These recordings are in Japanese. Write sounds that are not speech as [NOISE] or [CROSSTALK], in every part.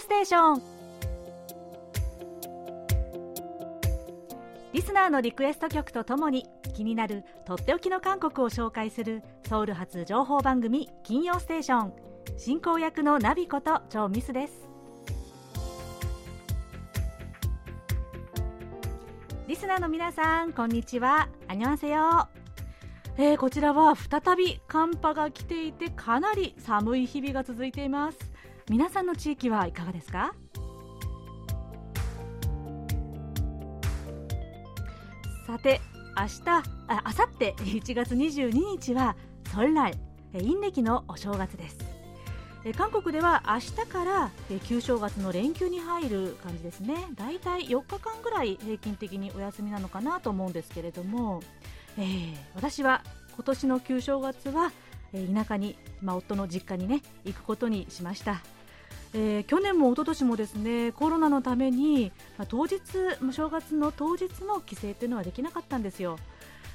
ステーション。リスナーのリクエスト曲とともに気になるとっておきの韓国を紹介するソウル発情報番組金曜ステーション。進行役のナビことチョミスです。リスナーの皆さんこんにちは。アニョンセヨえー、こちらは再び寒波が来ていてかなり寒い日々が続いています。皆さんの地域はいかがですか？さて明日ああさって1月22日はソンライ陰暦のお正月です。韓国では明日から旧正月の連休に入る感じですね。だいたい4日間ぐらい平均的にお休みなのかなと思うんですけれども、えー、私は今年の旧正月は、え田舎に、まあ、夫の実家にね行くことにしました。えー、去年も一昨年もですねコロナのために、まあ、当日正月の当日の帰省というのはできなかったんですよ。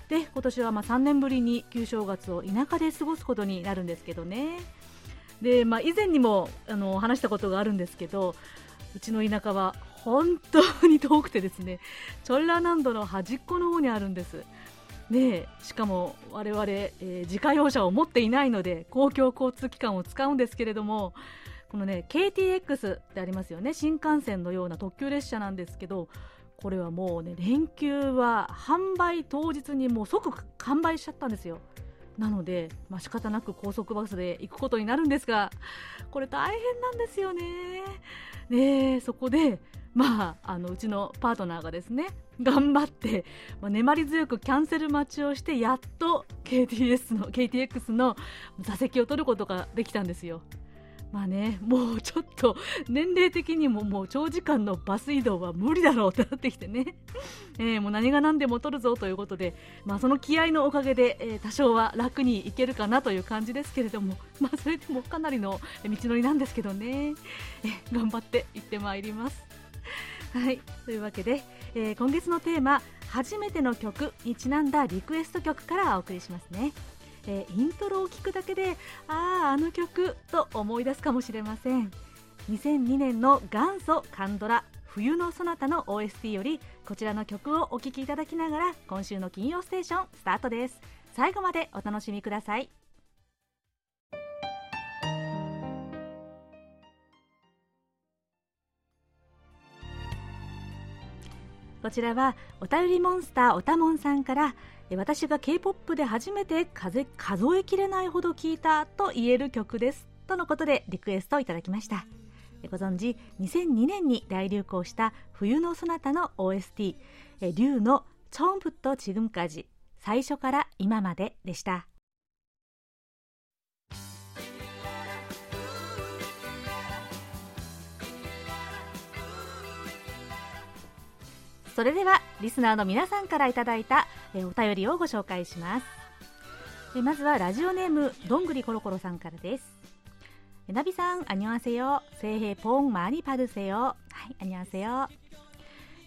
で今年はまあ3年ぶりに旧正月を田舎で過ごすことになるんですけどね。で、まあ、以前にもあの話したことがあるんですけどうちの田舎は本当に遠くてですねチョンラ南道の端っこの方にあるんです。でしかも我々、えー、自家用車を持っていないので公共交通機関を使うんですけれどもこのね KTX ってありますよね。新幹線のような特急列車なんですけどこれはもうね連休は販売当日にもう即完売しちゃったんですよ。なので、まあ、仕方なく高速バスで行くことになるんですがこれ大変なんですよね。ねそこでまあ、あのうちのパートナーがですね頑張って、まあ、粘り強くキャンセル待ちをしてやっと KTS の KTX の座席を取ることができたんですよ。まあね、もうちょっと年齢的にももう長時間のバス移動は無理だろうってなってきてね、[LAUGHS] えー、もう何が何でも取るぞということで、まあ、その気合のおかげで、えー、多少は楽に行けるかなという感じですけれども、[LAUGHS] まあ、それでもかなりの道のりなんですけどね、え、頑張って行ってまいります。[LAUGHS] はいというわけで、えー、今月のテーマ「初めての曲」にちなんだリクエスト曲からお送りしますね。えー、イントロを聞くだけであああの曲と思い出すかもしれません。2002年の元祖カンドラ冬のそなたの OST よりこちらの曲をお聴きいただきながら今週の金曜ステーションスタートです。最後までお楽しみください。こちらはお便りモンスターおたもんさんから私が K-POP で初めて数えきれないほど聴いたと言える曲です。とのことでリクエストをいただきました。ご存知2002年に大流行した冬のそなたの OST「竜のチョンプットチグムカジ最初から今まででした。それではリスナーの皆さんからいただいたお便りをご紹介しますまずはラジオネームどんぐりころころさんからですナビさん、あにわせよ。せいへいぽんまにパルセよ。はい、あにわせよ。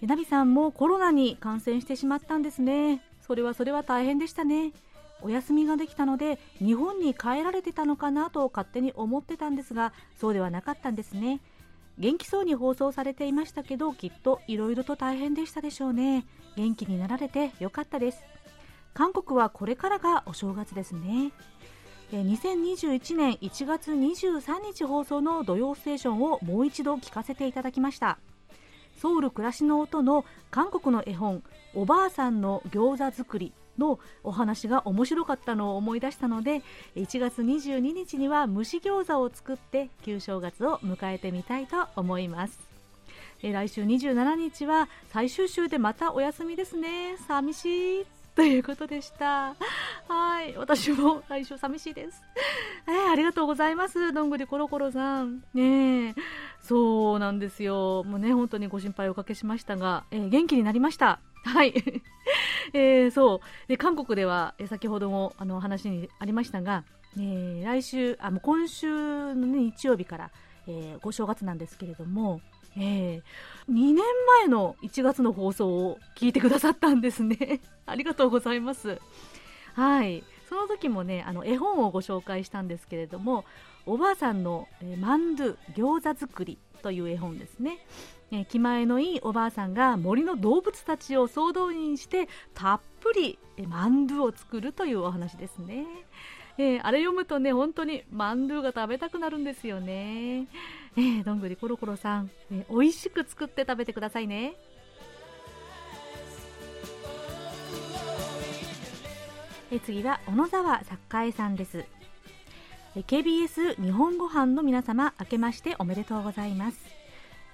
ナビさんもコロナに感染してしまったんですね。それはそれは大変でしたね。お休みができたので、日本に帰られてたのかなと勝手に思ってたんですが、そうではなかったんですね。元気そうに放送されていましたけどきっといろいろと大変でしたでしょうね。元気になられてよかったです。韓国はこれからがお正月ですね。2021年1月23日放送の「土曜ステーション」をもう一度聞かせていただきました。ソウル暮らしの音の韓国の絵本「おばあさんの餃子作り」のお話が面白かったのを思い出したので1月22日には蒸し餃子を作って旧正月を迎えてみたいと思います。来週27日は最終週でまたお休みですね。寂しい。ということでした。はい。私も来週寂しいです。えー、ありがとうございます。どんぐりコロコロさん。ねそうなんですよ。もうね、本当にご心配おかけしましたが、えー、元気になりました。はい。[LAUGHS] えー、そう。で、韓国では、え先ほども、あの、話にありましたが、え来週、あ、もう今週の、ね、日曜日から、えご正月なんですけれども、えー、2年前の1月の放送を聞いてくださったんですね。[LAUGHS] ありがとうございます。はい。その時もねあの絵本をご紹介したんですけれどもおばあさんの、えマンドゥ餃子作りという絵本ですね、え気前のいいおばあさんが森の動物たちを総動員してたっぷり、えマンドゥを作るというお話ですね、えー、あれ読むとね本当にマンドゥが食べたくなるんですよね、えー、どんぐりコロコロさん、えー、美味しく作って食べてくださいね。え次は小野沢作家さんです。KBS 日本ご飯の皆様明けましておめでとうございます。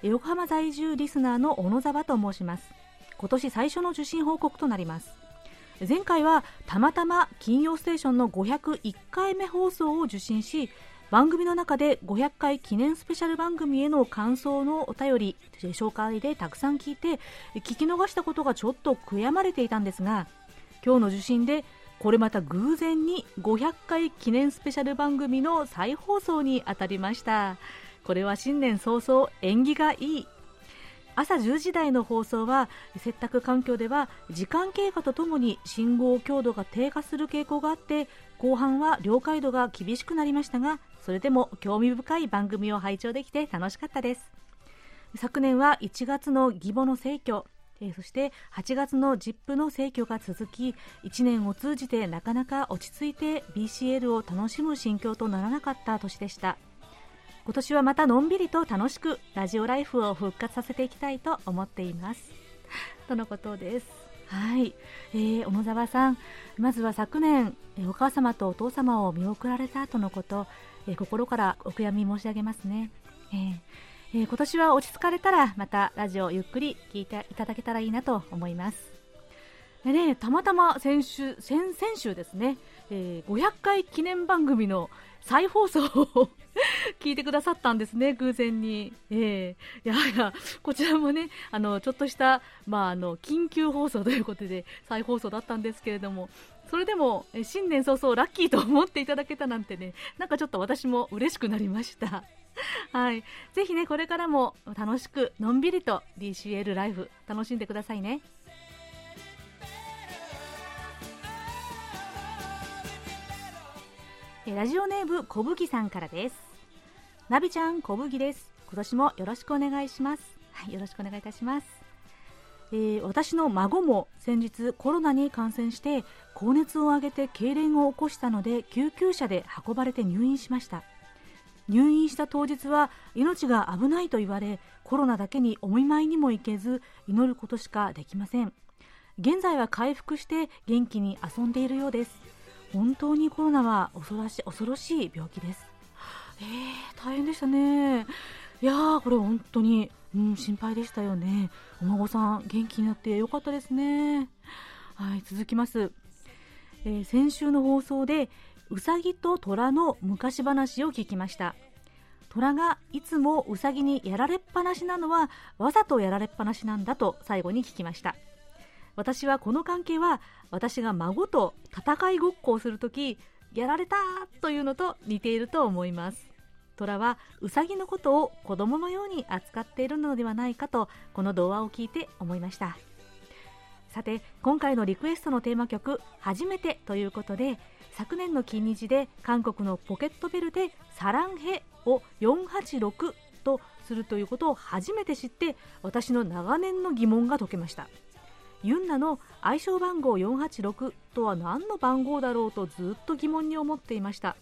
横浜在住リスナーの小野沢と申します。今年最初の受信報告となります。前回はたまたま金曜ステーションの501回目放送を受信し番組の中で500回記念スペシャル番組への感想のお便り紹介でたくさん聞いて聞き逃したことがちょっと悔やまれていたんですが今日の受信でこれまた偶然に500回記念スペシャル番組の再放送に当たりました。これは新年早々縁起がいい朝10時台の放送は接託環境では時間経過とともに信号強度が低下する傾向があって後半は了解度が厳しくなりましたがそれでも興味深い番組を拝聴できて楽しかったです。昨年は1月の義母の逝去、そして8月の ZIP の逝去が続き1年を通じてなかなか落ち着いて BCL を楽しむ心境とならなかった年でした。今年はまたのんびりと楽しくラジオライフを復活させていきたいと思っています。[LAUGHS] とのことです。はい、えー、小野沢さん。まずは昨年お母様とお父様を見送られたとのこと、えー、心からお悔やみ申し上げますね、えーえー、今年は落ち着かれたらまたラジオゆっくり聞いていただけたらいいなと思います。でね、たまたま先週先々週ですね、えー、500回記念番組の再放送を [LAUGHS] 聞いてくださったんですね、偶然に。えー、いやいや、こちらもね、あの、ちょっとした、まあ、あの、緊急放送ということで、再放送だったんですけれども、それでも、新年早々ラッキーと思っていただけたなんてね、なんかちょっと私も嬉しくなりました。[LAUGHS] はい、ぜひねこれからも楽しくのんびりと DCL ライフ楽しんでくださいねラジオネーム小麦さんからです。ナビちゃん小麦です。今年もよろしくお願いします。はいよろしくお願いいたします。えー、私の孫も先日コロナに感染して高熱を上げて痙攣を起こしたので救急車で運ばれて入院しました。入院した当日は命が危ないと言われコロナだけにお見舞いにも行けず祈ることしかできません。現在は回復して元気に遊んでいるようです本当にコロナは恐ろしい恐ろしい病気です。えー、大変でしたね。いやーこれ本当に、うん、心配でしたよね。お孫さん元気になってよかったですね。はい続きます、えー、先週の放送でうさぎと虎の昔話を聞きました。虎がいつもうさぎにやられっぱなしなのはわざとやられっぱなしなんだと最後に聞きました。私はこの関係は私が孫と戦いごっこをするときやられたというのと似ていると思います。虎はうさぎのことを子供のように扱っているのではないかとこの童話を聞いて思いました。さて今回のリクエストのテーマ曲「初めて」ということで昨年の金日で韓国のポケットベルでサランヘを486とするということを初めて知って私の長年の疑問が解けました。ユンナの愛称番号486とは何の番号だろうとずっと疑問に思っていました。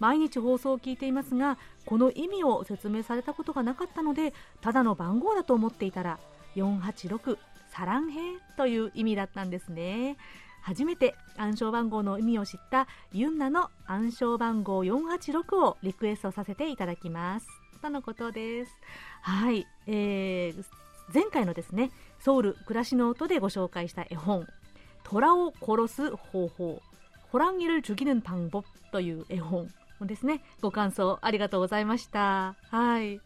毎日放送を聞いていますがこの意味を説明されたことがなかったのでただの番号だと思っていたら486サランヘという意味だったんですね。初めて暗証番号の意味を知ったユンナの暗証番号486をリクエストさせていただきます。とのことです。はい、えー、前回のですねソウル暮らしの音でご紹介した絵本虎を殺す方法ホランギル죽이는방법という絵本ですねご感想ありがとうございましたはいい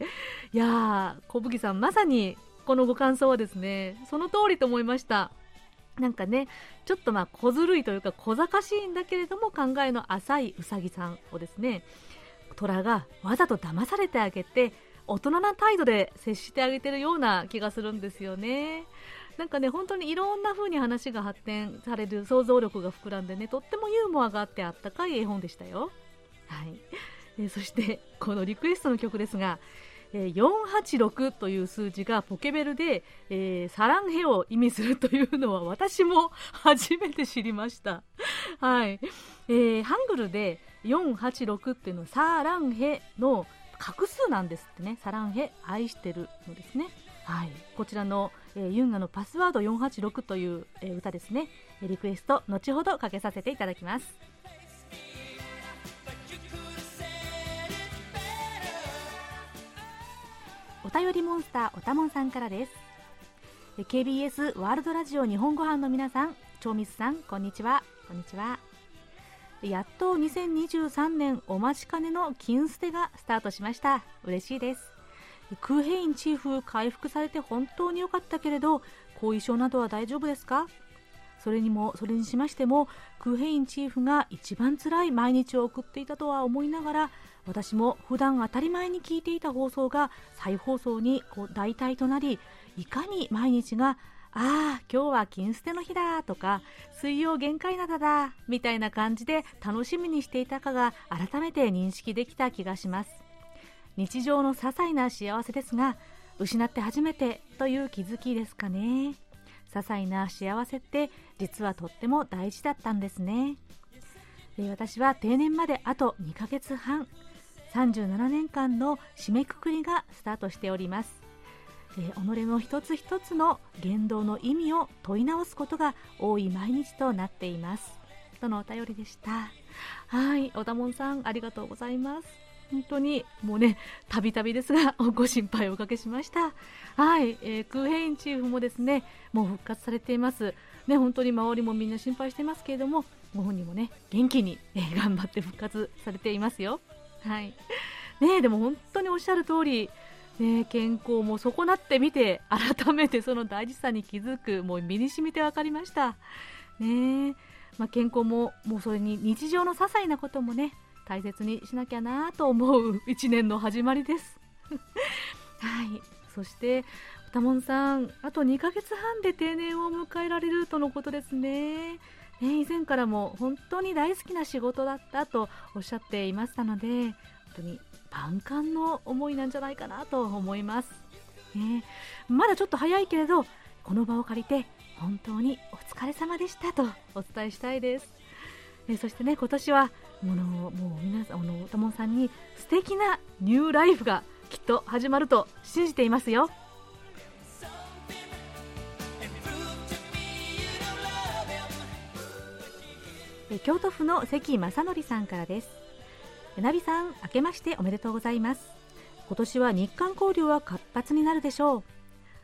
やー小麦さんまさにこのご感想はですねその通りと思いましたなんかねちょっとまあ小ずるいというか小賢しいんだけれども考えの浅いうさぎさんをですね虎がわざと騙されてあげて 大人な態度で接してあげてるような気がするんですよね。なんかね本当にいろんな風に話が発展される想像力が膨らんでねとってもユーモアがあってあったかい絵本でしたよ。はいえそしてこのリクエストの曲ですがえ486という数字がポケベルで、えー、サランヘを意味するというのは私も初めて知りました。はい。えー、ハングルで486っていうのはサランヘの画数なんですってね。サランヘ、愛してるのですね。はい。こちらの、えー、ユンガのパスワード486という、えー、歌ですね。リクエスト、後ほどかけさせていただきます。お便りモンスターおたもんさんからです KBS ワールドラジオ日本語版の皆さん超ミスさんこんにちはこんにちはやっと2023年お待ちかねの金捨てがスタートしました。嬉しいです。クーヘインチーフ回復されて本当に良かったけれど後遺症などは大丈夫ですか？それにもそれにしましてもクーヘインチーフが一番辛い毎日を送っていたとは思いながら私も普段当たり前に聞いていた放送が再放送にこう代替となりいかに毎日がああ今日は金捨ての日だとか水曜限界灘だみたいな感じで楽しみにしていたかが改めて認識できた気がします。日常の些細な幸せですが失って初めてという気づきですかね。些細な幸せって実はとっても大事だったんですね。私は定年まであと2ヶ月半37年間の締めくくりがスタートしております、えー、己の一つ一つの言動の意味を問い直すことが多い毎日となっています。とのお便りでした。はい小田門さんありがとうございます。本当にもうねたびたびですが [LAUGHS] ご心配をおかけしました。はい、えー、クーヘインチーフもですねもう復活されています。ね本当に周りもみんな心配してますけれどもご本人もね元気に、えー、頑張って復活されていますよ。はい。ね、でも本当におっしゃる通り、ね、健康も損なってみて改めてその大事さに気づくもう身に染みて分かりました、ねまあ、健康ももうそれに日常の些細なこともね大切にしなきゃなと思う1年の始まりです。[LAUGHS] はい。そして歌門さんあと2ヶ月半で定年を迎えられるとのことですね。ね、以前からも本当に大好きな仕事だったとおっしゃっていましたので本当に万感の思いなんじゃないかなと思います、ね、まだちょっと早いけれどこの場を借りて本当にお疲れ様でしたとお伝えしたいです。えそしてね今年はものもう皆さんあのおたもさんに素敵なニューライフがきっと始まると信じていますよ。京都府の関正則さんからです。ナビさん明けましておめでとうございます。今年は日韓交流は活発になるでしょう。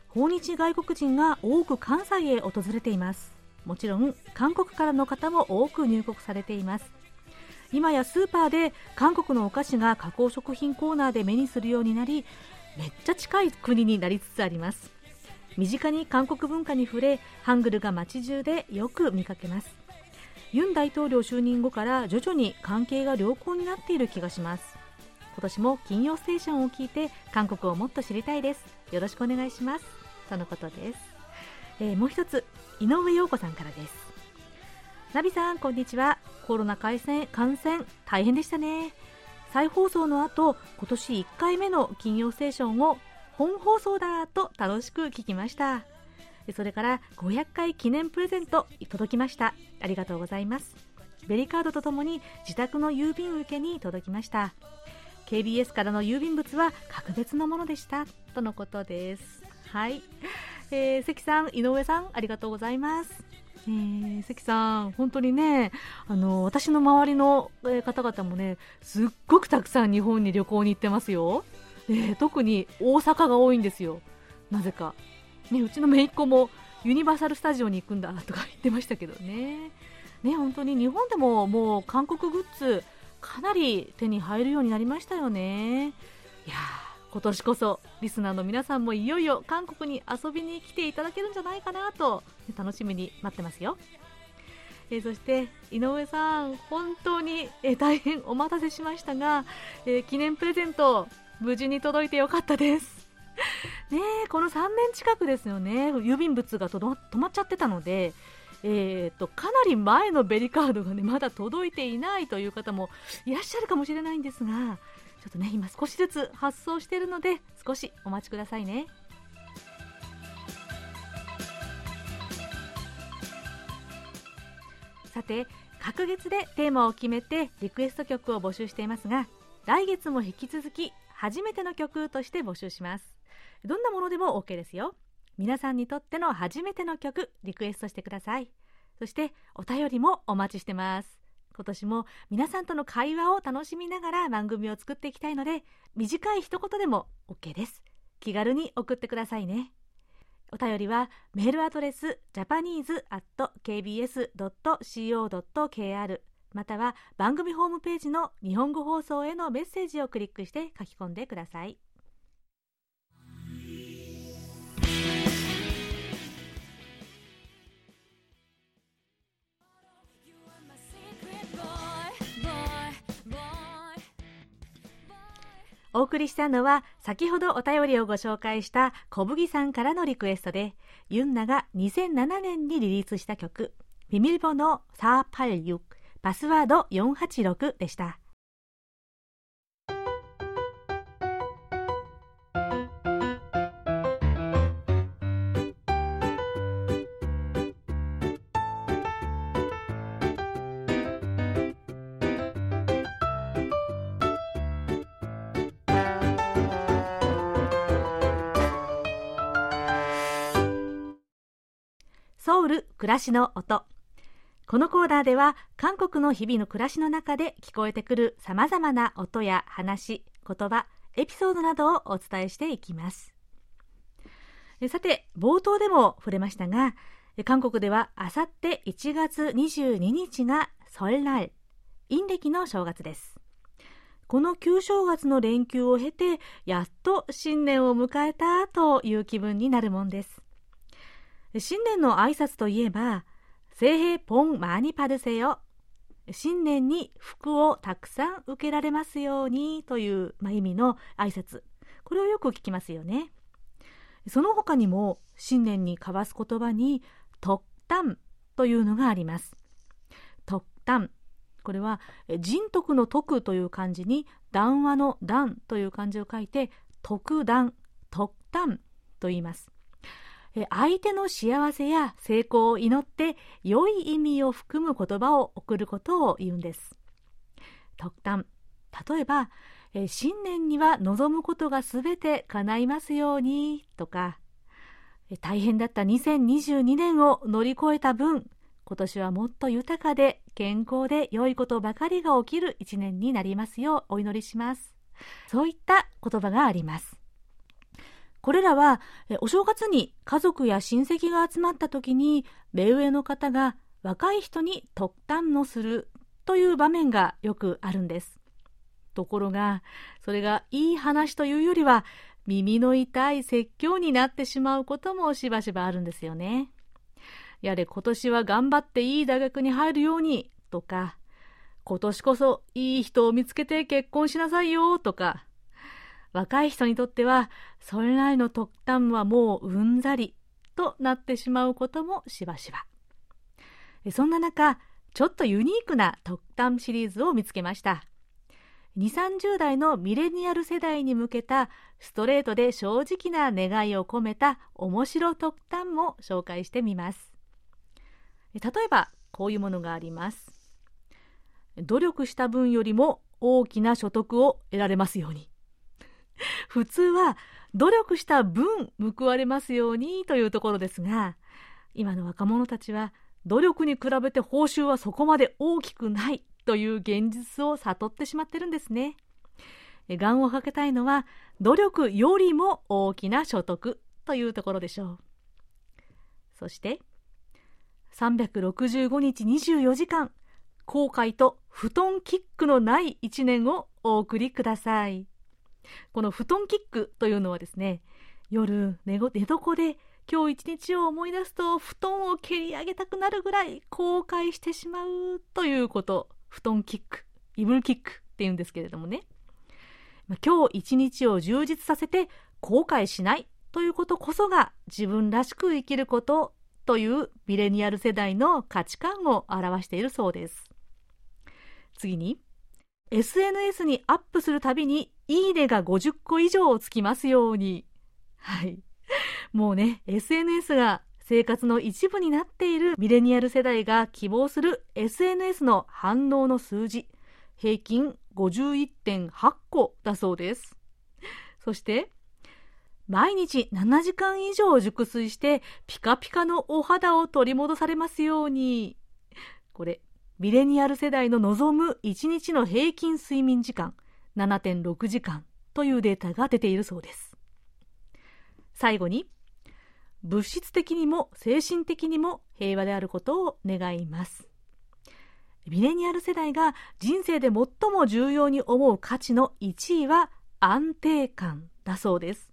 訪日外国人が多く関西へ訪れています。もちろん韓国からの方も多く入国されています。今やスーパーで韓国のお菓子が加工食品コーナーで目にするようになりめっちゃ近い国になりつつあります。身近に韓国文化に触れハングルが街中でよく見かけます。ユン大統領就任後から徐々に関係が良好になっている気がします。今年も金曜ステーションを聞いて韓国をもっと知りたいです。よろしくお願いします。とのことです、えー、もう一つ井上陽子さんからです。ナビさんこんにちは。コロナ感染感染大変でしたね。再放送の後今年1回目の金曜ステーションを本放送だと楽しく聞きました。それから500回記念プレゼント届きました。ありがとうございます。ベリカードとともに自宅の郵便受けに届きました。KBS からの郵便物は格別なものでした。とのことです。はい、えー、関さん井上さんありがとうございます。えー、関さん、本当にね、あの私の周りの方々もね、すっごくたくさん日本に旅行に行ってますよ。え特に大阪が多いんですよ。なぜか。ね、うちの姪っ子もユニバーサル・スタジオに行くんだとか言ってましたけどね。ね、本当に日本でももう韓国グッズかなり手に入るようになりましたよね。いや今年こそリスナーの皆さんもいよいよ韓国に遊びに来ていただけるんじゃないかなと楽しみに待ってますよ。えー、そして井上さん、本当に、えー、大変お待たせしましたが、えー、記念プレゼント無事に届いてよかったです。ねこの3年近くですよね。郵便物が止まっちゃってたのでえーと、かなり前のベリカードがねまだ届いていないという方もいらっしゃるかもしれないんですがちょっとね今少しずつ発送しているので少しお待ちくださいね。さて各月でテーマを決めてリクエスト曲を募集していますが来月も引き続き初めての曲として募集します。どんなものでも OK ですよ。皆さんにとっての初めての曲リクエストしてください。そしてお便りもお待ちしてます。今年も皆さんとの会話を楽しみながら番組を作っていきたいので短い一言でも OK です。気軽に送ってくださいね。お便りはメールアドレス japanese.kbs.co.kr または番組ホームページの日本語放送へのメッセージをクリックして書き込んでください。お送りしたのは先ほどお便りをご紹介した小麦さんからのリクエストでユンナが2007年にリリースした曲「ビミルボの486パスワード486」でした。暮らしの音。このコーナーでは韓国の日々の暮らしの中で聞こえてくるさまざまな音や話言葉エピソードなどをお伝えしていきます。さて冒頭でも触れましたが韓国ではあさって1月22日がソルラル陰暦の正月です。この旧正月の連休を経てやっと新年を迎えたという気分になるもんです。新年の挨拶といえば、聖平ポンマーニパルセよ。新年に福をたくさん受けられますようにという、まあ、意味の挨拶。これをよく聞きますよね。その他にも新年に交わす言葉に特旦というのがあります。特旦。これは人徳の徳という漢字に談話の談という漢字を書いて特談、特旦と言います。相手の幸せや成功を祈って良い意味を含む言葉を送ることを言うんです。特段例えば、新年には望むことがすべて叶いますようにとか、大変だった2022年を乗り越えた分、今年はもっと豊かで健康で良いことばかりが起きる一年になりますようお祈りします。そういった言葉があります。これらはお正月に家族や親戚が集まった時に目上の方が若い人に特旦のするという場面がよくあるんです。ところが、それがいい話というよりは耳の痛い説教になってしまうこともしばしばあるんですよね。やれ今年は頑張っていい大学に入るようにとか、今年こそいい人を見つけて結婚しなさいよとか、若い人にとってはそれらの特旦はもううんざりとなってしまうこともしばしば。そんな中ちょっとユニークな特旦シリーズを見つけました。2 3 0代のミレニアル世代に向けたストレートで正直な願いを込めた面白特旦も紹介してみます。例えばこういうものがあります。努力した分よりも大きな所得を得られますように。[LAUGHS] 普通は努力した分報われますようにというところですが今の若者たちは努力に比べて報酬はそこまで大きくないという現実を悟ってしまってるんですね。願をかけたいのは努力よりも大きな所得というところでしょう。そして365日24時間後悔と布団キックのない一年をお送りください。この布団キックというのはですね夜寝寝床で今日一日を思い出すと布団を蹴り上げたくなるぐらい後悔してしまうということ。布団キックイブルキックっていうんですけれどもね、ま今日一日を充実させて後悔しないということこそが自分らしく生きることというミレニアル世代の価値観を表しているそうです。次に SNS にアップするたびにいいねが50個以上つきますように。はい。もうね SNS が生活の一部になっているミレニアル世代が希望する SNS の反応の数字。平均51.8個だそうです。そして毎日7時間以上熟睡してピカピカのお肌を取り戻されますように。これミレニアル世代の望む1日の平均睡眠時間。7.6時間というデータが出ているそうです。最後に物質的にも精神的にも平和であることを願います。ミレニアル世代が人生で最も重要に思う価値の1位は安定感だそうです。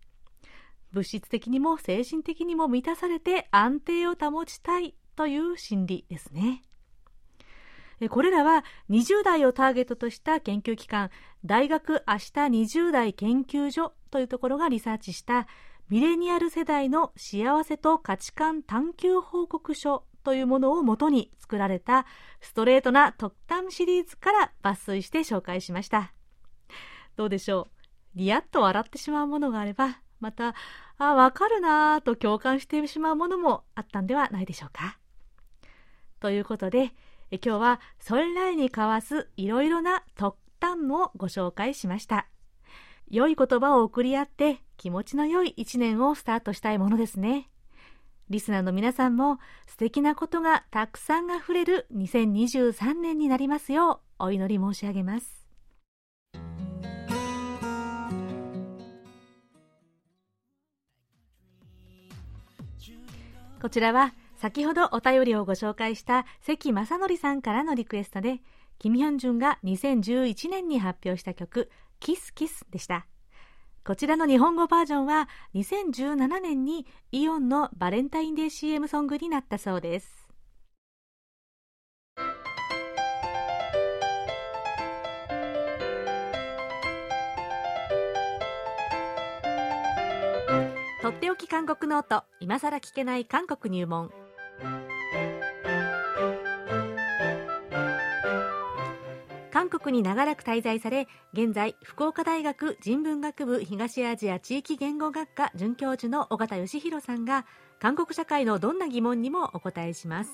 物質的にも精神的にも満たされて安定を保ちたいという心理ですね。これらは20代をターゲットとした研究機関大学明日20代研究所というところがリサーチしたミレニアル世代の幸せと価値観探求報告書というものをもとに作られたストレートな特短シリーズから抜粋して紹介しましたどうでしょう？リヤッと笑ってしまうものがあればまた、あ、わかるなぁと共感してしまうものもあったんではないでしょうか？ということで、え今日はそれらに交わすいろいろな特短をご紹介しました。良い言葉を送り合って気持ちの良い一年をスタートしたいものですね。リスナーの皆さんも素敵なことがたくさんあふれる2023年になりますようお祈り申し上げます。こちらは先ほどお便りをご紹介した関正則さんからのリクエストで、キミヒョンジュンが2011年に発表した曲、キスキスでした。こちらの日本語バージョンは2017年にイオンのバレンタインデー CM ソングになったそうです。とっておき韓国ノート今さら聞けない韓国入門国に長らく滞在され現在福岡大学人文学部東アジア地域言語学科准教授の尾形義弘さんが韓国社会のどんな疑問にもお答えします。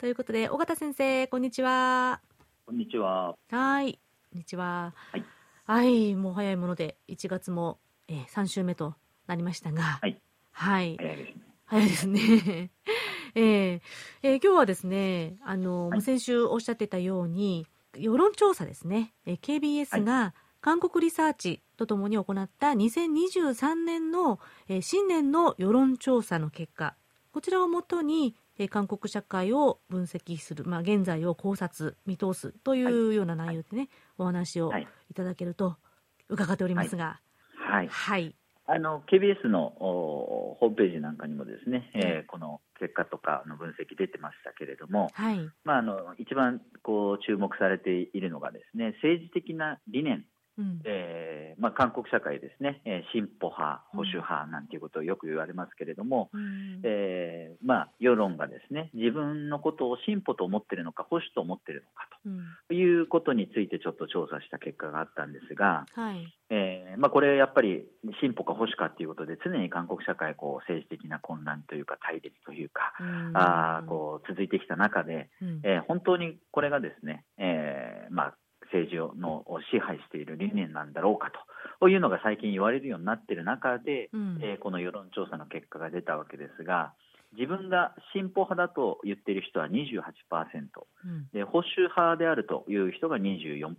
ということで尾形先生こんにちは。こんにちは。はい。こんにちは。はい、はい、もう早いもので1月も、えー、3週目となりましたが、はい。はい。早いですね。早いですね。[LAUGHS] えー、えー、今日はですね、あの、はい、先週おっしゃってたように、世論調査ですね、えー、KBS が韓国リサーチとともに行った2023年の、えー、新年の世論調査の結果、こちらをもとに、えー、韓国社会を分析する、まあ、現在を考察、見通すというような内容でね、はい、お話をい。ただけると伺っておりますが、はい。はい、あの KBS のホームページなんかにもですね、えー、この結果とかの分析出てましたけれども、はい。まあ、あの一番こう注目されているのがですね政治的な理念うん、えー、まあ、韓国社会ですね、えー、進歩派、保守派なんていうことをよく言われますけれども、うん、えー、まあ、世論がですね自分のことを進歩と思っているのか、保守と思っているのかということについてちょっと調査した結果があったんですが、はい。えーまあ、これやっぱり進歩か保守かということで、常に韓国社会こう政治的な混乱というか、対立というか、うん、あこう続いてきた中で、うん、えー、本当にこれがですね、えーまあ、政治をの支配している理念なんだろうかというのが最近言われるようになっている中で、うん、えー、この世論調査の結果が出たわけですが自分が進歩派だと言っている人は28%、うん、で保守派であるという人が24%。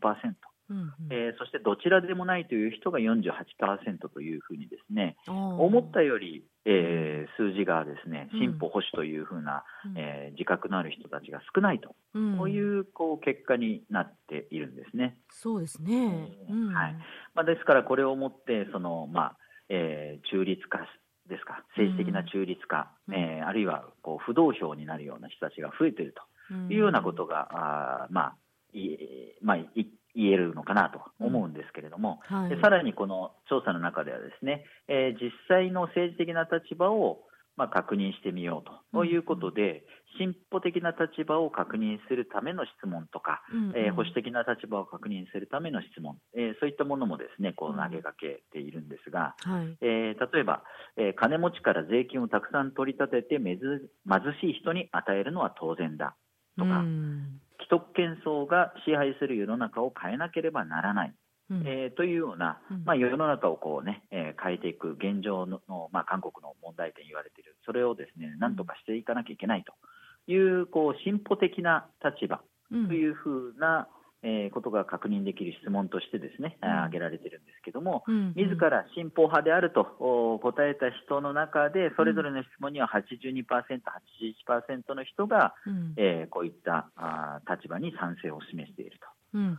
うんうん、えー、そしてどちらでもないという人が48%というふうにですね思ったより、えー、数字がですね進歩保守というふうな、うん、えー、自覚のある人たちが少ないと、うん、こういうこう結果になっているんですね。そうですね、はい。まあ、ですからこれをもってその、まあえー、中立化ですか政治的な中立化、うん、えー、あるいはこう不動票になるような人たちが増えているというようなことが、あまあいまあ、い言えるのかなと思うんですけれども、うんはい、でさらにこの調査の中ではですね、えー、実際の政治的な立場をまあ、確認してみようということで、進歩的な立場を確認するための質問とか、うんうん、えー、保守的な立場を確認するための質問、えー、そういったものもですねこう投げかけているんですが、はい、えー、例えば、え金持ちから税金をたくさん取り立てて貧しい人に与えるのは当然だとか、既得権層が支配する世の中を変えなければならない。うん、えー、というような、まあ、世の中をこうね、えー、変えていく現状の、まあ、韓国の問題点言われている、それをですね、なん。とかしていかなきゃいけないという、こう、進歩的な立場というふうな、えー、ことが確認できる質問としてですね、うん、挙げられているんですけども、うんうん、自ら進歩派であると答えた人の中で、それぞれの質問には82%、81%の人が、うん、えー、こういったあ立場に賛成を示していると。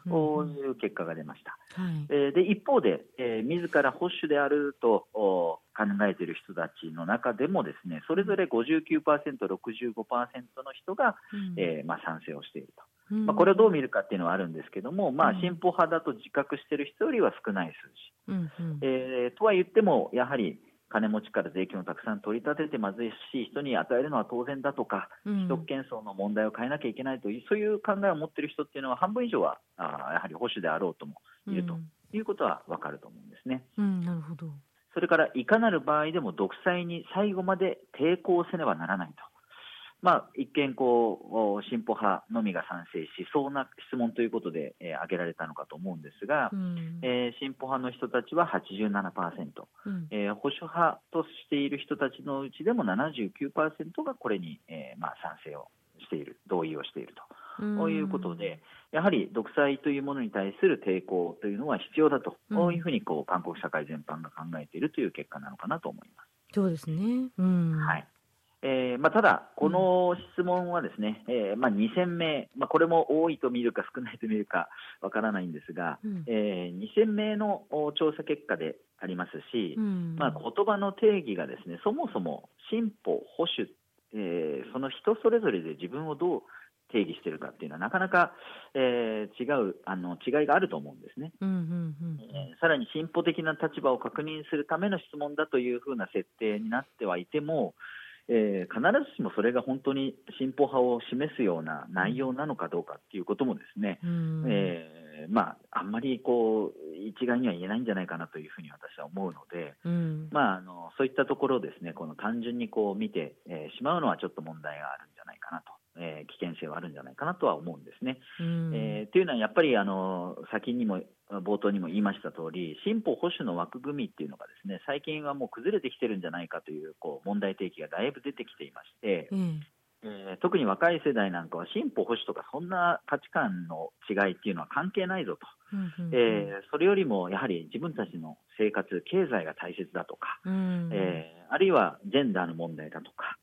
こういう結果が出ました。はい、えー、で一方で、えー、自ら保守であると考えている人たちの中でもですねそれぞれ59%、65%の人が、うん、えー、まあ、賛成をしていると。まあ、これをどう見るかっていうのはあるんですけども、まあ、進歩派だと自覚している人よりは少ない数字、うんうん、えー、とは言っても、やはり金持ちから税金をたくさん取り立てて貧しい人に与えるのは当然だとか、既得権層の問題を変えなきゃいけないという、そういう考えを持っている人っていうのは、半分以上はあやはり保守であろうともいるということは分かると思うんですね。うん、なるほど。それから、いかなる場合でも独裁に最後まで抵抗せねばならないと。まあ、一見こう、進歩派のみが賛成しそうな質問ということで、えー、挙げられたのかと思うんですが、うん、えー、進歩派の人たちは87%、うん、えー、保守派としている人たちのうちでも79%がこれに、えーまあ、賛成をしている、同意をしていると。ういうことで、やはり独裁というものに対する抵抗というのは必要だと、こういうふうにこう韓国社会全般が考えているという結果なのかなと思います。そうですね、うん、はいえーまあ、ただ、この質問はですね、うん、えー、まあ、2000名、まあ、これも多いと見るか少ないと見るかわからないんですが、うん、えー、2000名の調査結果でありますし、うん、まあ、言葉の定義がですねそもそも進歩、保守、えー、その人それぞれで自分をどう定義しているかっていうのはなかなか、えー、違うあの違いがあると思うんですね、うんうんうん。えー、さらに進歩的な立場を確認するための質問だというふうな設定になってはいても、えー、必ずしもそれが本当に進歩派を示すような内容なのかどうかっていうこともですね、うん、えー、まあ、あんまりこう一概には言えないんじゃないかなというふうに私は思うので、うん、まあ、あのそういったところをですねこの単純にこう見て、えー、しまうのはちょっと問題があるんじゃないかなと。えー、危険性はあるんじゃないかなとは思うんですね。うん、えー、というのはやっぱりあの先にも冒頭にも言いました通り、進歩保守の枠組みっていうのがですね、最近はもう崩れてきてるんじゃないかというこう問題提起がだいぶ出てきていまして、うん、えー、特に若い世代なんかは進歩保守とかそんな価値観の違いっていうのは関係ないぞと、うんうん、えー、それよりもやはり自分たちの生活、経済が大切だとか、うん、えー、あるいはジェンダーの問題だとか、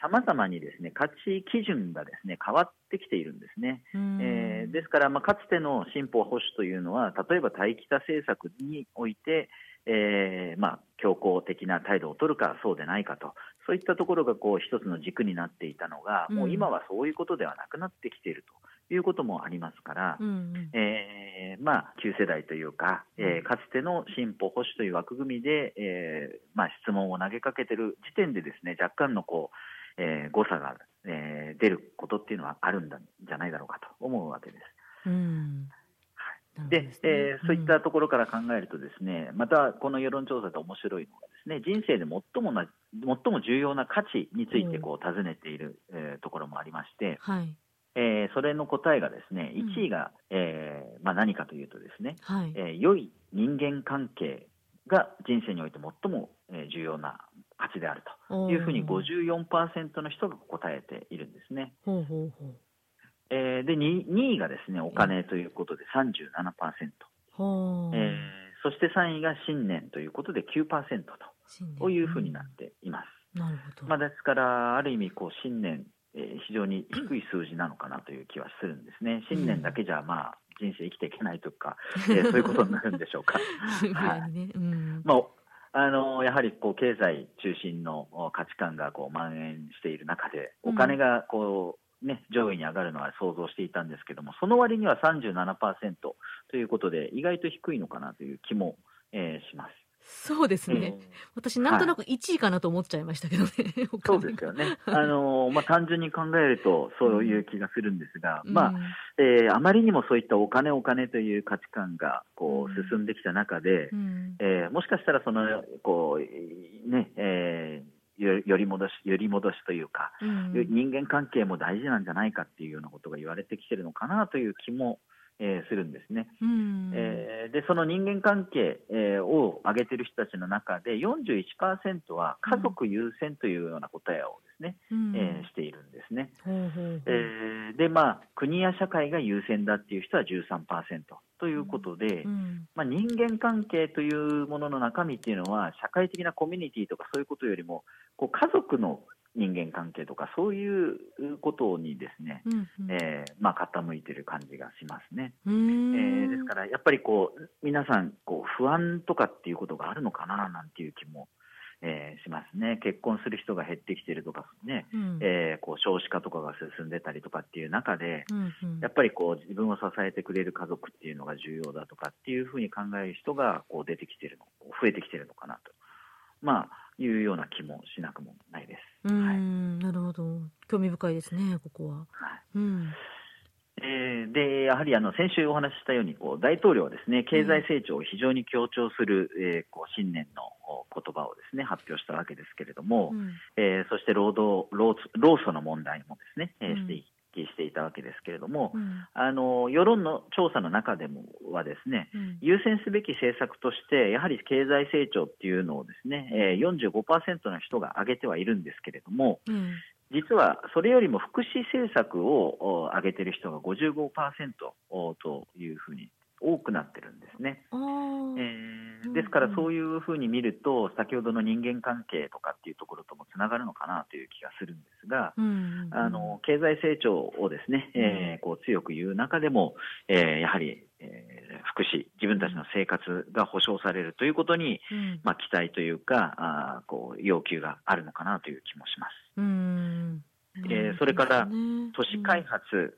さまざまにですね価値基準がですね変わってきているんですね。うん、えー、ですから、まあ、かつての進歩保守というのは例えば待機多政策において、えーまあ、強硬的な態度を取るかそうでないかとそういったところがこう一つの軸になっていたのが、もう今はそういうことではなくなってきているということもありますから、うん、えー、まあ、旧世代というか、えー、かつての進歩保守という枠組みで、えーまあ、質問を投げかけている時点でですね若干のこう、えー、誤差が、えー、出ることっていうのはあるんじゃないだろうかと思うわけです。うん。で、ね、えー、そういったところから考えるとですね、またこの世論調査で面白いのがですね、人生で最もな最も重要な価値についてこう尋ねている、うん、えー、ところもありまして、はい、えー、それの答えがですね、1位が、うん、えー、まあ、何かというとですね、はい、えー、良い人間関係が人生において最も、え重要な価値であるというふうに54%の人が答えているんですね。ほうほうほう。えー、で 2, 2位がですねお金ということで37%、うん、えー、そして3位が信念ということで9%というふうになっています。なるほど。まあ、ですから、ある意味こう信念、えー、非常に低い数字なのかなという気はするんですね。信念だけじゃ、まあ、人生生きていけないとか、[LAUGHS] えー、そういうことになるんでしょうか。[LAUGHS] はいまああのやはりこう経済中心の価値観がこう蔓延している中で、お金がこうね、上位に上がるのは想像していたんですけども、その割には37%ということで、意外と低いのかなという気も、えー、します。そうですね、えー、私、なんとなく1位かなと思っちゃいましたけどね、[LAUGHS] はい、そうですよね、あの [LAUGHS] まあ、単純に考えると、そういう気がするんですが、うん、まあえー、あまりにもそういったお金、お金という価値観がこう進んできた中で、うん、えー、もしかしたらそのこう、ねえーより戻し、より戻しというか、うん、人間関係も大事なんじゃないかっていうようなことが言われてきてるのかなという気もえー、するんですね、うん、えー、でその人間関係、えー、を挙げてる人たちの中で41%は家族優先というような答えをですね、うん、えー、しているんですね、うん、えー、でまあ国や社会が優先だっていう人は13%ということで、まあ、人間関係というものの中身っていうのは社会的なコミュニティとかそういうことよりもこう家族の人間関係とかそういうことにですね、うんうん、えー、まあ、傾いている感じがしますね、えー、ですからやっぱりこう皆さんこう不安とかっていうことがあるのかななんていう気も、えー、しますね。結婚する人が減ってきてるとかね、うん、えこう少子化とかが進んでたりとかっていう中で、うんうん、やっぱりこう自分を支えてくれる家族っていうのが重要だとかっていうふうに考える人がこう出てきてるの増えてきてるのかなと。まあいうような気もしなくもないです。うん、はい、なるほど。興味深いですね、ここは。はい。うん。えー、でやはりあの先週お話ししたようにこう大統領はですね経済成長を非常に強調する、うん、えー、こう新年の言葉をですね発表したわけですけれども、うん、えー、そして労働労労組の問題もですね、えー、していしていたわけですけれども、うん、あの世論の調査の中でもはですね、うん、優先すべき政策としてやはり経済成長っていうのをですね、えー、45%の人が挙げてはいるんですけれども、うん、実はそれよりも福祉政策を挙げている人が55%というふうに多くなってるんですね。えー、ですからそういうふうに見ると先ほどの人間関係とかっていうところともつながるのかなという気がするんですが、あの経済成長をですね、えー、こう強く言う中でも、えー、やはり、えー、福祉自分たちの生活が保障されるということに、うん、まあ、期待というかあこう要求があるのかなという気もします。うん。えー、それから都市開発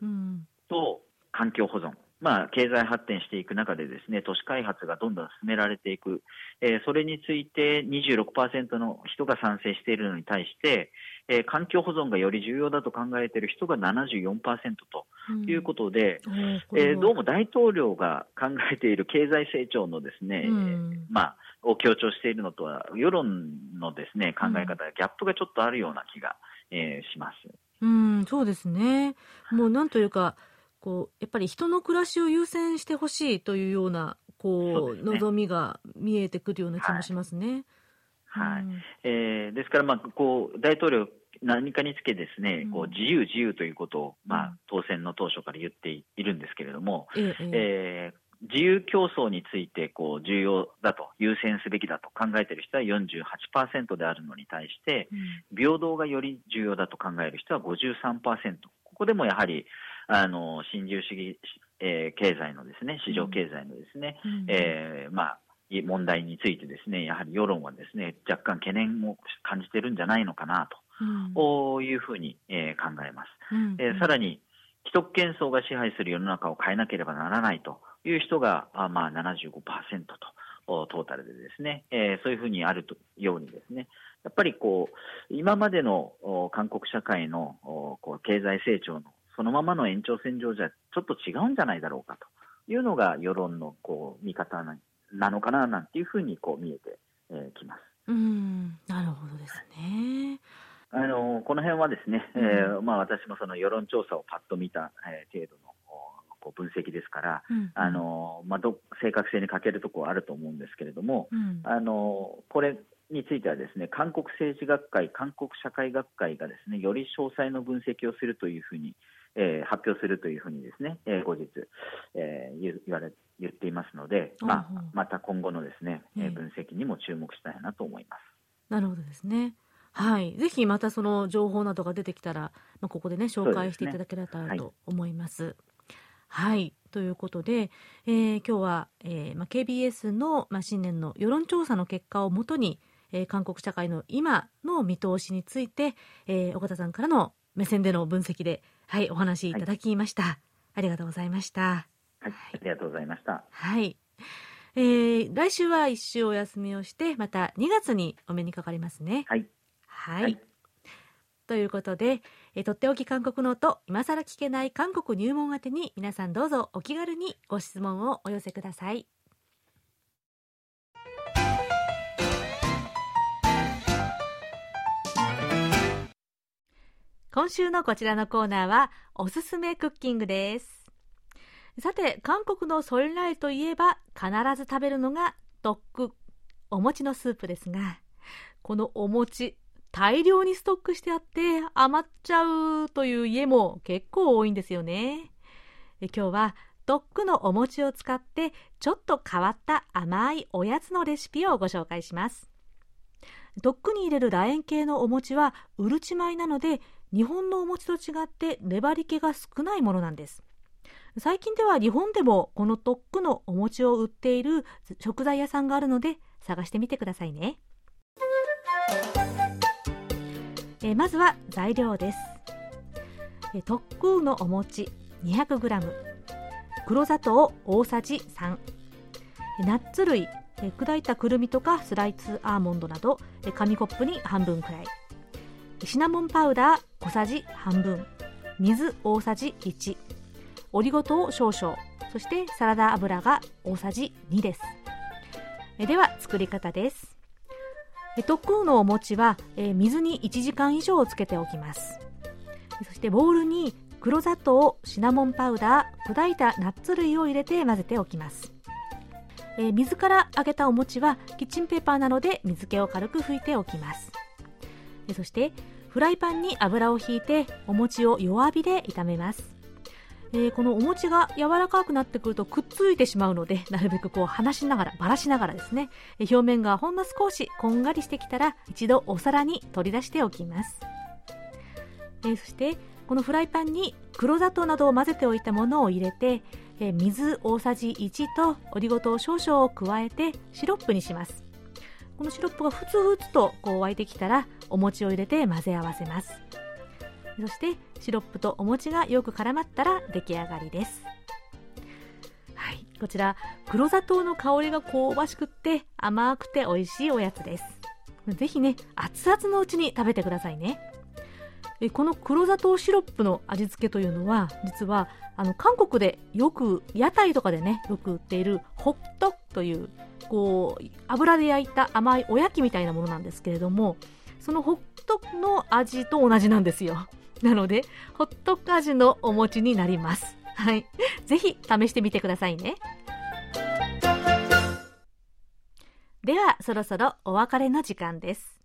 と環境保存まあ、経済発展していく中でですね、都市開発がどんどん進められていく、えー、それについて26%の人が賛成しているのに対して、えー、環境保存がより重要だと考えている人が74%ということで、うん、えー、どうも大統領が考えている経済成長のですね、うん、まあ、を強調しているのとは、世論のですね、考え方、ギャップがちょっとあるような気が、えー、します。うん、そうですね。もうなんというか、こうやっぱり人の暮らしを優先してほしいというようなこう、ね、望みが見えてくるような気もしますね。はい、えー、ですから、まあ、こう大統領何かにつけですね、うん、こう自由自由ということを、まあ、当選の当初から言っているんですけれども、えええー自由競争についてこう重要だと、優先すべきだと考えている人は48%であるのに対して、うん、平等がより重要だと考える人は53%、ここでもやはりあの新自由主義、えー、経済のですね市場経済のですね、うん、えー、まあ問題についてですねやはり世論はですね若干懸念を感じてるんじゃないのかなと、うん、いうふうに、えー、考えます。うん、えー、さらに既得権層が支配する世の中を変えなければならないという人があまあ75%とトータルでですね、えー、そういうふうにあるとようにですねやっぱりこう今までの韓国社会のこう経済成長のそのままの延長線上じゃちょっと違うんじゃないだろうかというのが世論のこう見方なのかななんていうふうにこう見えてき、えー、ます。うんなるほどですね。あのこの辺はですね、うん、えー、まあ、私もその世論調査をパッと見た、えー、程度のこう分析ですから、うん、あのまあ、ど正確性に欠けるところはあると思うんですけれども、うん、あのこれについてはですね韓国政治学会、韓国社会学会がですねより詳細の分析をするというふうに、えー、発表するというふうにですね、えー、後日、えー、言われ言っていますので、まあ、また今後のですね、えー、分析にも注目したいなと思います。なるほどですね。はい、ぜひまたその情報などが出てきたら、まあ、ここでね紹介していただければと思います。すねはい、はい、ということで、えー、今日は、えーまあ、KBS の、まあ、新年の世論調査の結果をもとに、えー、韓国社会の今の見通しについて、えー、岡田さんからの目線での分析で、はい、お話いただきました。はい、ありがとうございました。はい、ありがとうございました。はい。えー、来週は一週お休みをしてまた2月にお目にかかりますねはい、はい、はい、ということで、えー、とっておき韓国ノート今さら聞けない韓国入門宛てに皆さんどうぞお気軽にご質問をお寄せください今週のこちらのコーナーはおすすめクッキングです。さて韓国のソルライといえば必ず食べるのがドッグお餅のスープですがこのお餅大量にストックしてあって余っちゃうという家も結構多いんですよね。今日はドッグのお餅を使ってちょっと変わった甘いおやつのレシピをご紹介します。ドッグに入れる楕円形のお餅はうるち米なので日本のお餅と違って粘り気が少ないものなんです。最近では日本でもこのドッグのお餅を売っている食材屋さんがあるので探してみてくださいね。えまずは材料です。え特空のお餅 200g 黒砂糖大さじ3ナッツ類砕いたくるみとかスライスアーモンドなど紙コップに半分くらい。シナモンパウダー小さじ半分。水大さじ1オリゴ糖少々。そしてサラダ油が大さじ2です。では作り方です。特空のお餅は水に1時間以上つけておきます。そしてボウルに黒砂糖シナモンパウダー砕いたナッツ類を入れて混ぜておきます。水から揚げたお餅はキッチンペーパーなどで水気を軽く拭いておきます。そしてフライパンに油をひいてお餅を弱火で炒めます、えー、このお餅が柔らかくなってくるとくっついてしまうのでなるべくこう離しながらばらしながらですね。表面がほんの少しこんがりしてきたら一度お皿に取り出しておきます、えー、そしてこのフライパンに黒砂糖などを混ぜておいたものを入れて、えー、水大さじ1とオリゴ糖少々を加えてシロップにします。このシロップがふつふつとこう沸いてきたらお餅を入れて混ぜ合わせます。そしてシロップとお餅がよく絡まったら出来上がりです。はいこちら黒砂糖の香りが香ばしくって甘くて美味しいおやつです。ぜひね熱々のうちに食べてくださいね。この黒砂糖シロップの味付けというのは実はあの韓国でよく屋台とかでねよく売っているホットというこう油で焼いた甘いおやきみたいなものなんですけれどもそのホットの味と同じなんですよ。[LAUGHS] なのでホット味のお餅になります。はい。ぜひ試してみてくださいね。ではそろそろお別れの時間です。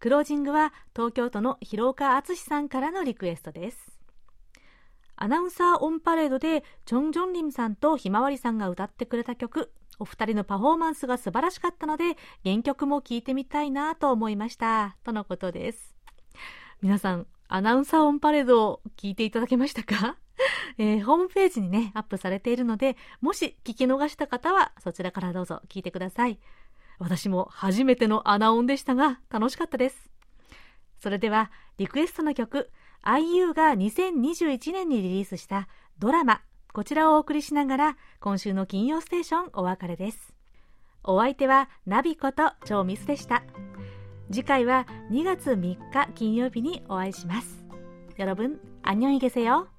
クロージングは東京都の広岡敦さんからのリクエストです。アナウンサーオンパレードでチョン・ジョンリムさんとひまわりさんが歌ってくれた曲お二人のパフォーマンスが素晴らしかったので、原曲も聴いてみたいなと思いました。とのことです。皆さん、アナウンサーオンパレードを聞いていただけましたか？[LAUGHS] えー、ホームページにね、アップされているので、もし聞き逃した方はそちらからどうぞ聞いてください。私も初めてのアナオンでしたが、楽しかったです。それでは、リクエストの曲、IU が2021年にリリースしたドラマこちらをお送りしながら今週の金曜ステーションお別れですお相手はナビこと超ミスでした次回は2月3日金曜日にお会いします여러분안녕히계세요